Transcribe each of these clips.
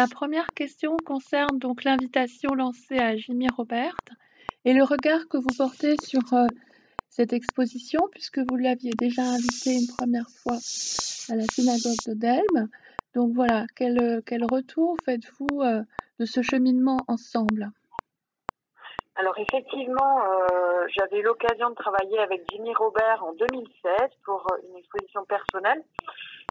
Ma première question concerne donc l'invitation lancée à Jimmy Robert et le regard que vous portez sur euh, cette exposition, puisque vous l'aviez déjà invité une première fois à la synagogue de Delme. Donc voilà, quel, quel retour faites-vous euh, de ce cheminement ensemble? Alors effectivement, euh, j'avais l'occasion de travailler avec Jimmy Robert en 2016 pour une exposition personnelle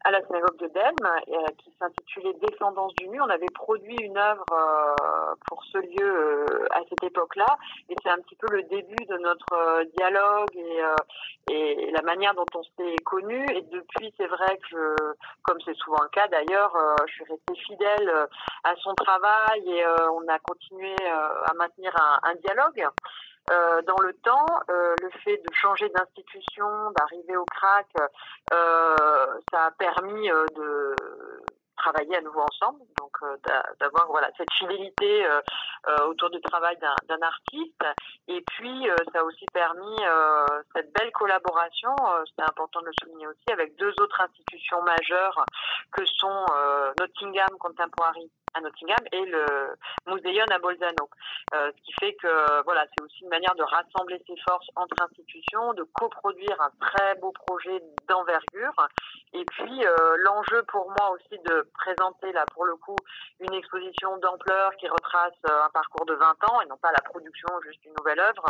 à la synagogue de Delme, euh, qui s'intitulait Descendance du nu. On avait produit une œuvre euh, pour ce lieu euh, à cette époque-là, et c'est un petit peu le début de notre dialogue et, et la manière dont on s'est connus. Et depuis, c'est vrai que, comme c'est souvent le cas d'ailleurs, je suis restée fidèle à son travail et on a continué à maintenir un, un dialogue. Euh, dans le temps, euh, le fait de changer d'institution, d'arriver au crack, euh, ça a permis euh, de travailler à nouveau ensemble, donc euh, d'avoir voilà cette fidélité autour du travail d'un artiste. Et puis ça a aussi permis cette belle collaboration, c'est important de le souligner aussi, avec deux autres institutions majeures que sont Nottingham Contemporary à Nottingham et le Museion à Bolzano. Euh, ce qui fait que voilà, c'est aussi une manière de rassembler ses forces entre institutions, de coproduire un très beau projet d'envergure. Et puis euh, l'enjeu pour moi aussi de présenter là pour le coup une exposition d'ampleur qui retrace euh, un parcours de 20 ans et non pas la production juste une nouvelle œuvre,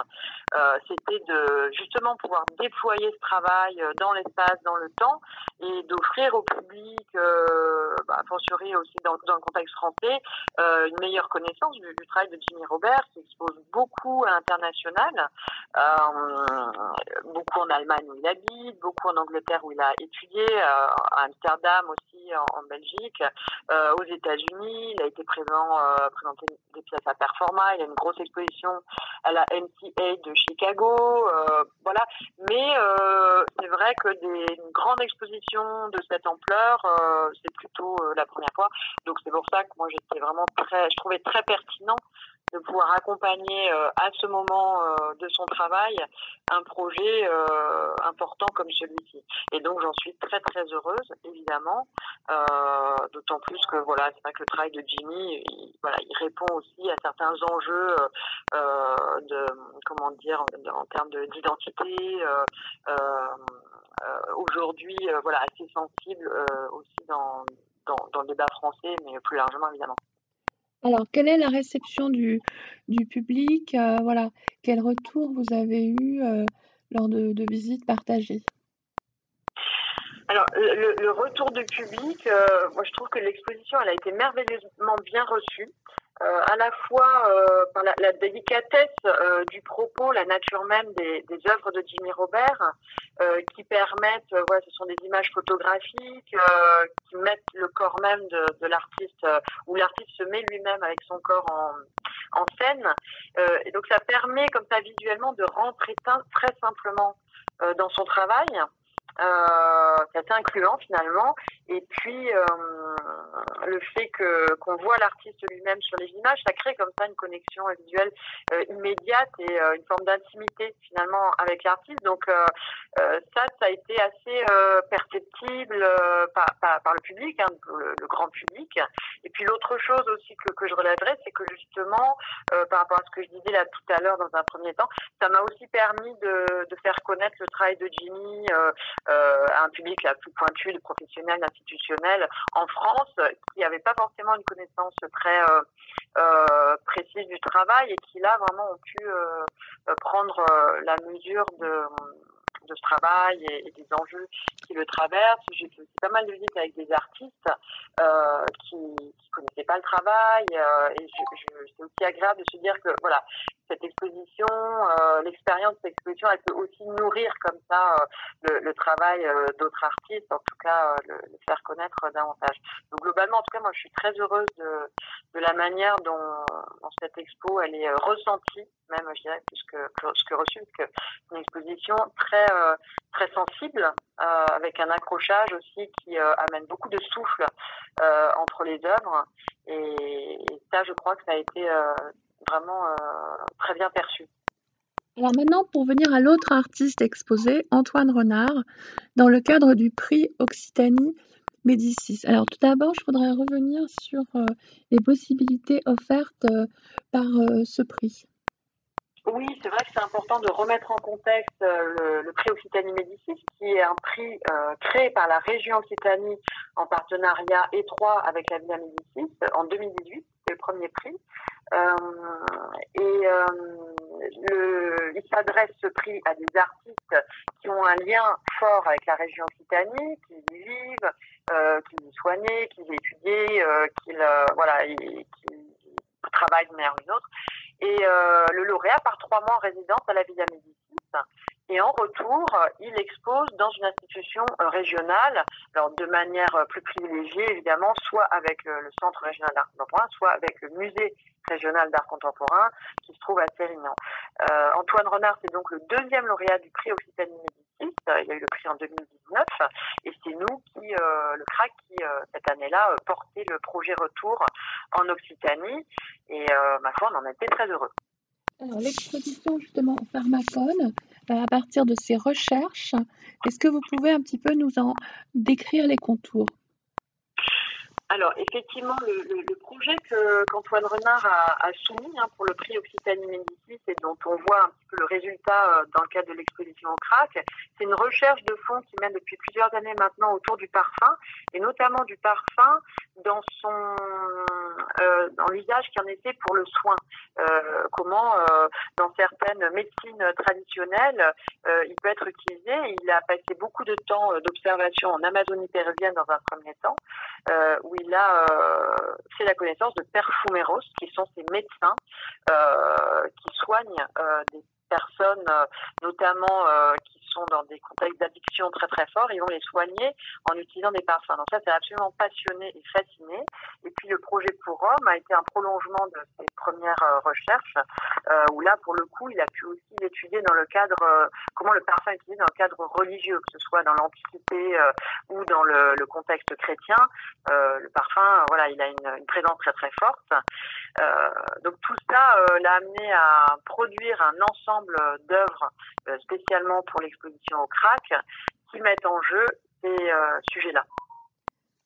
euh, c'était de justement pouvoir déployer ce travail euh, dans l'espace, dans le temps et d'offrir au public, euh, bah, aussi dans, le contexte français une meilleure connaissance du, travail de Jimmy Robert, qui expose beaucoup à l'international, beaucoup en Allemagne où il habite, beaucoup en Angleterre où il a étudié, à Amsterdam aussi, en, en Belgique, aux États-Unis. Il a été présent, présenté des pièces à Performa. Il y a une grosse exposition à la MCA de Chicago. Euh, voilà. Mais c'est vrai que des, une grande exposition de cette ampleur, c'est plutôt la première fois. Donc c'est pour ça que moi j'étais vraiment très, je trouvais très pertinent de pouvoir accompagner euh, à ce moment euh, de son travail un projet euh, important comme celui-ci. Et donc j'en suis très très heureuse évidemment, d'autant plus que voilà c'est vrai que le travail de Jimmy, il, voilà, il répond aussi à certains enjeux de comment dire en, termes d'identité. aujourd'hui voilà assez sensible aussi dans dans, dans, le débat français, mais plus largement évidemment. Alors, quelle est la réception du, public euh, Voilà, quel retour vous avez eu euh, lors de, visites partagées? Alors, le, le, retour du public, euh, moi je trouve que l'exposition, elle a été merveilleusement bien reçue euh, à la fois euh, par la, la délicatesse euh, du propos, la nature même des, des œuvres de Jimmy Robert, euh, qui permettent, euh, voilà, ce sont des images photographiques euh, qui mettent le corps même de, de l'artiste, où l'artiste se met lui-même avec son corps en, en scène. et donc ça permet comme ça visuellement de rentrer très simplement dans son travail euh, c'est assez incluant finalement. Et puis euh, le fait que qu'on voit l'artiste lui-même sur les images, ça crée comme ça une connexion visuelle euh, immédiate et euh, une forme d'intimité finalement avec l'artiste. Donc euh, ça, ça a été assez perceptible par, le public, hein, le, grand public. Et puis l'autre chose aussi que, que je relèverais, c'est que justement, par rapport à ce que je disais là tout à l'heure dans un premier temps, ça m'a aussi permis de, de, faire connaître le travail de Jimmy euh, à un public la plus pointu, les professionnels, institutionnels en France, qui n'avaient pas forcément une connaissance très euh, euh, précise du travail et qui là vraiment ont pu euh, prendre euh, la mesure de de ce travail et, des enjeux qui le traversent. J'ai fait pas mal de visites avec des artistes euh, qui ne connaissaient pas le travail euh, et c'est aussi agréable de se dire que voilà cette exposition, euh, l'expérience de cette exposition, elle peut aussi nourrir comme ça le, travail d'autres artistes, en tout cas le, faire connaître davantage. Donc globalement, en tout cas, moi je suis très heureuse de, la manière dont cette expo elle est ressentie, même je dirais plus que, que, que reçue, parce que c'est une exposition très euh, très sensible, euh, avec un accrochage aussi qui euh, amène beaucoup de souffle entre les œuvres. Et, et, ça, je crois que ça a été vraiment très bien perçu. Alors maintenant, pour venir à l'autre artiste exposé, Antoine Renard, dans le cadre du prix Occitanie Médicis. Alors tout d'abord, je voudrais revenir sur les possibilités offertes par ce prix. Oui, c'est vrai que c'est important de remettre en contexte le, prix Occitanie Médicis, qui est un prix créé par la région Occitanie en partenariat étroit avec la Villa Médicis en 2018. C'est le premier prix. et il s'adresse ce prix à des artistes qui ont un lien fort avec la région Occitanie, qui y vivent, euh, qui y soignaient, qui y étudiaient, euh, qui voilà, qui travaillent d'une manière ou d'une autre. Et euh, le lauréat part trois mois en résidence à la Villa Médicis. Et en retour, il expose dans une institution régionale, alors de manière plus privilégiée évidemment, soit avec le Centre régional d'art contemporain, soit avec le Musée régional d'art contemporain qui se trouve à Sérignan. Euh, Antoine Renard, c'est donc le deuxième lauréat du prix Occitanie Médicis. Il a eu le prix en 2019 et c'est nous qui, euh, le CRAC, qui euh, cette année-là portait le projet Retour en Occitanie et ma foi, on en était très heureux. Alors l'exposition justement au Pharmacone, à partir de ces recherches, est-ce que vous pouvez un petit peu nous en décrire les contours? Alors, effectivement, le, projet qu'Antoine Renard a, soumis hein, pour le prix Occitanie Médicis et dont on voit un petit peu le résultat euh, dans le cadre de l'exposition au CRAC, c'est une recherche de fond qui mène depuis plusieurs années maintenant autour du parfum, et notamment du parfum dans son euh, dans l'usage qui en était pour le soin. Euh, comment, euh, dans certaines médecines traditionnelles, euh, il peut être utilisé. Il a passé beaucoup de temps d'observation en Amazonie péruvienne dans un premier temps, où il a fait la connaissance de perfumeros, qui sont ces médecins qui soignent des personnes, notamment qui sont dans des contextes d'addiction très très forts, ils vont les soigner en utilisant des parfums. Donc ça, c'est absolument passionné et fasciné. Et puis le projet pour Rome a été un prolongement de ses premières euh, recherches, euh, où là, pour le coup, il a pu aussi étudier dans le cadre, euh, comment le parfum est utilisé dans le cadre religieux, que ce soit dans l'Antiquité euh, ou dans le, contexte chrétien. Euh, le parfum, voilà, il a une, une présence très très forte. donc tout l'a amené à produire un ensemble d'œuvres spécialement pour les exposition au CRAC qui mettent en jeu ces euh, sujets-là.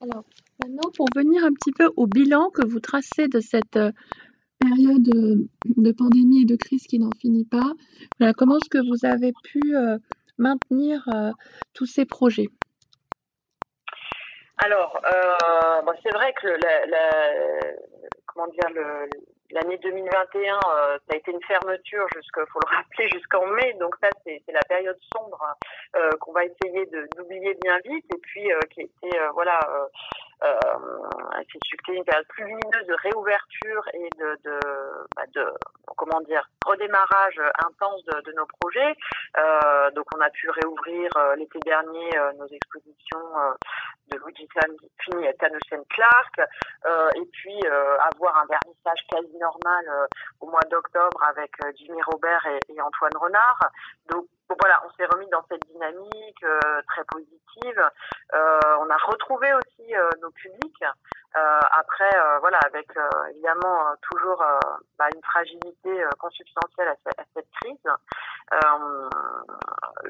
Alors, maintenant, pour venir un petit peu au bilan que vous tracez de cette euh, période de pandémie et de crise qui n'en finit pas, voilà, comment est-ce que vous avez pu euh, maintenir euh, tous ces projets? Alors, euh, bon, c'est vrai que la, comment dire, le, L'année 2021, euh, ça a été une fermeture jusqu'à, faut le rappeler, jusqu'en mai. Donc ça, c'est, la période sombre euh, qu'on va essayer d'oublier bien vite et puis euh, qui était, euh, voilà, euh, euh, c'est une période plus lumineuse de réouverture et de, de, bah de comment dire, redémarrage intense de, de nos projets. donc on a pu réouvrir l'été dernier nos expositions de Luigi Fini et Tannhausen Clark, et puis avoir un vernissage quasi normal euh, au mois d'octobre avec euh, Jimmy Robert et, et, Antoine Renard. Donc voilà, on s'est remis dans cette dynamique euh, très positive. on a retrouvé aussi nos publics. Après, voilà, avec évidemment toujours bah, une fragilité consubstantielle à, cette, à cette crise.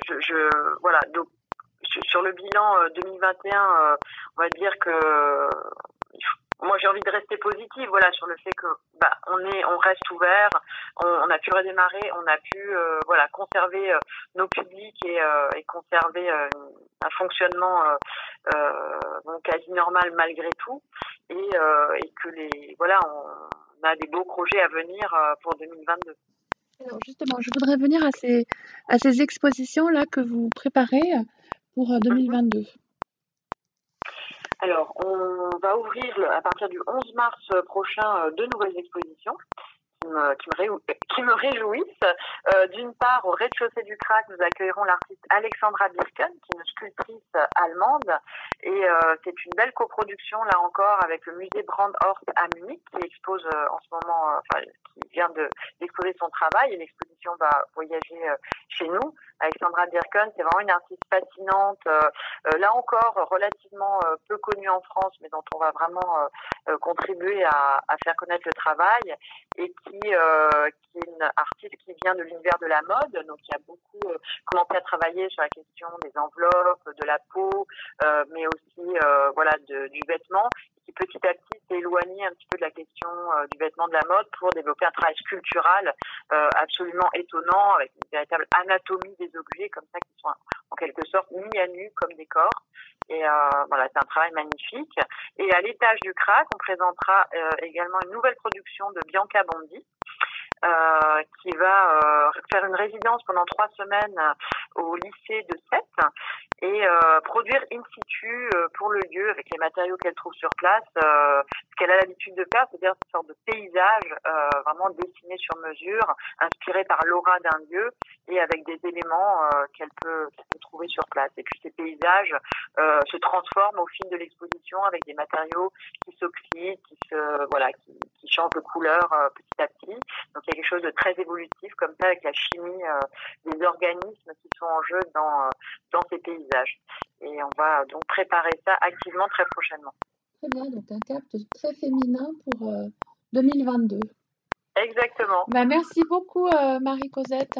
je, je, voilà, donc sur le bilan 2021, on va dire que moi j'ai envie de rester positive voilà sur le fait que bah on est on reste ouvert on, on a pu redémarrer on a pu euh, voilà conserver euh, nos publics et, euh, et conserver un fonctionnement bon, quasi normal malgré tout. Et, et que les voilà on, a des beaux projets à venir pour 2022 alors justement je voudrais venir à ces à ces expositions là que vous préparez pour 2022 mm -hmm. Alors, on va ouvrir à partir du 11 mars prochain deux nouvelles expositions qui me, réjouissent. Euh, D'une part, au rez-de-chaussée du CRAC, nous accueillerons l'artiste Alexandra Birken, qui est une sculptrice allemande. Et euh, c'est une belle coproduction, là encore, avec le musée Brandhorst à Munich, qui expose euh, en ce moment, enfin, qui vient d'exposer de, son travail. L'exposition va voyager chez nous. Alexandra Dirken, c'est vraiment une artiste fascinante, là encore relativement peu connue en France, mais dont on va vraiment contribuer à, faire connaître le travail et qui, est une artiste qui vient de l'univers de la mode, donc qui a beaucoup commencé à travailler sur la question des enveloppes, de la peau, mais aussi voilà du vêtement petit à petit s'est éloigné un petit peu de la question euh, du vêtement de la mode pour développer un travail sculptural euh, absolument étonnant avec une véritable anatomie des objets comme ça qui sont en quelque sorte mis à nu comme des corps. Et euh, voilà, c'est un travail magnifique. Et à l'étage du CRAC, on présentera euh, également une nouvelle production de Bianca Bondi. Euh, qui va euh, faire une résidence pendant trois semaines au lycée de Sète et euh, produire in situ euh, pour le lieu avec les matériaux qu'elle trouve sur place euh, ce qu'elle a l'habitude de faire, c'est-à-dire une sorte de paysage euh, vraiment dessiné sur mesure, inspiré par l'aura d'un lieu et avec des éléments qu'elle peut, qu peut, trouver sur place. Et puis ces paysages se transforment au fil de l'exposition avec des matériaux qui s'oxydent, qui se voilà, qui, qui changent de couleur petit à petit. Donc il y a quelque chose de très évolutif comme ça avec la chimie des organismes qui sont en jeu dans dans ces paysages. Et on va donc préparer ça activement très prochainement. Très bien, donc un cap très féminin pour euh, 2022. Exactement. Bah, merci beaucoup, euh, Marie-Cosette.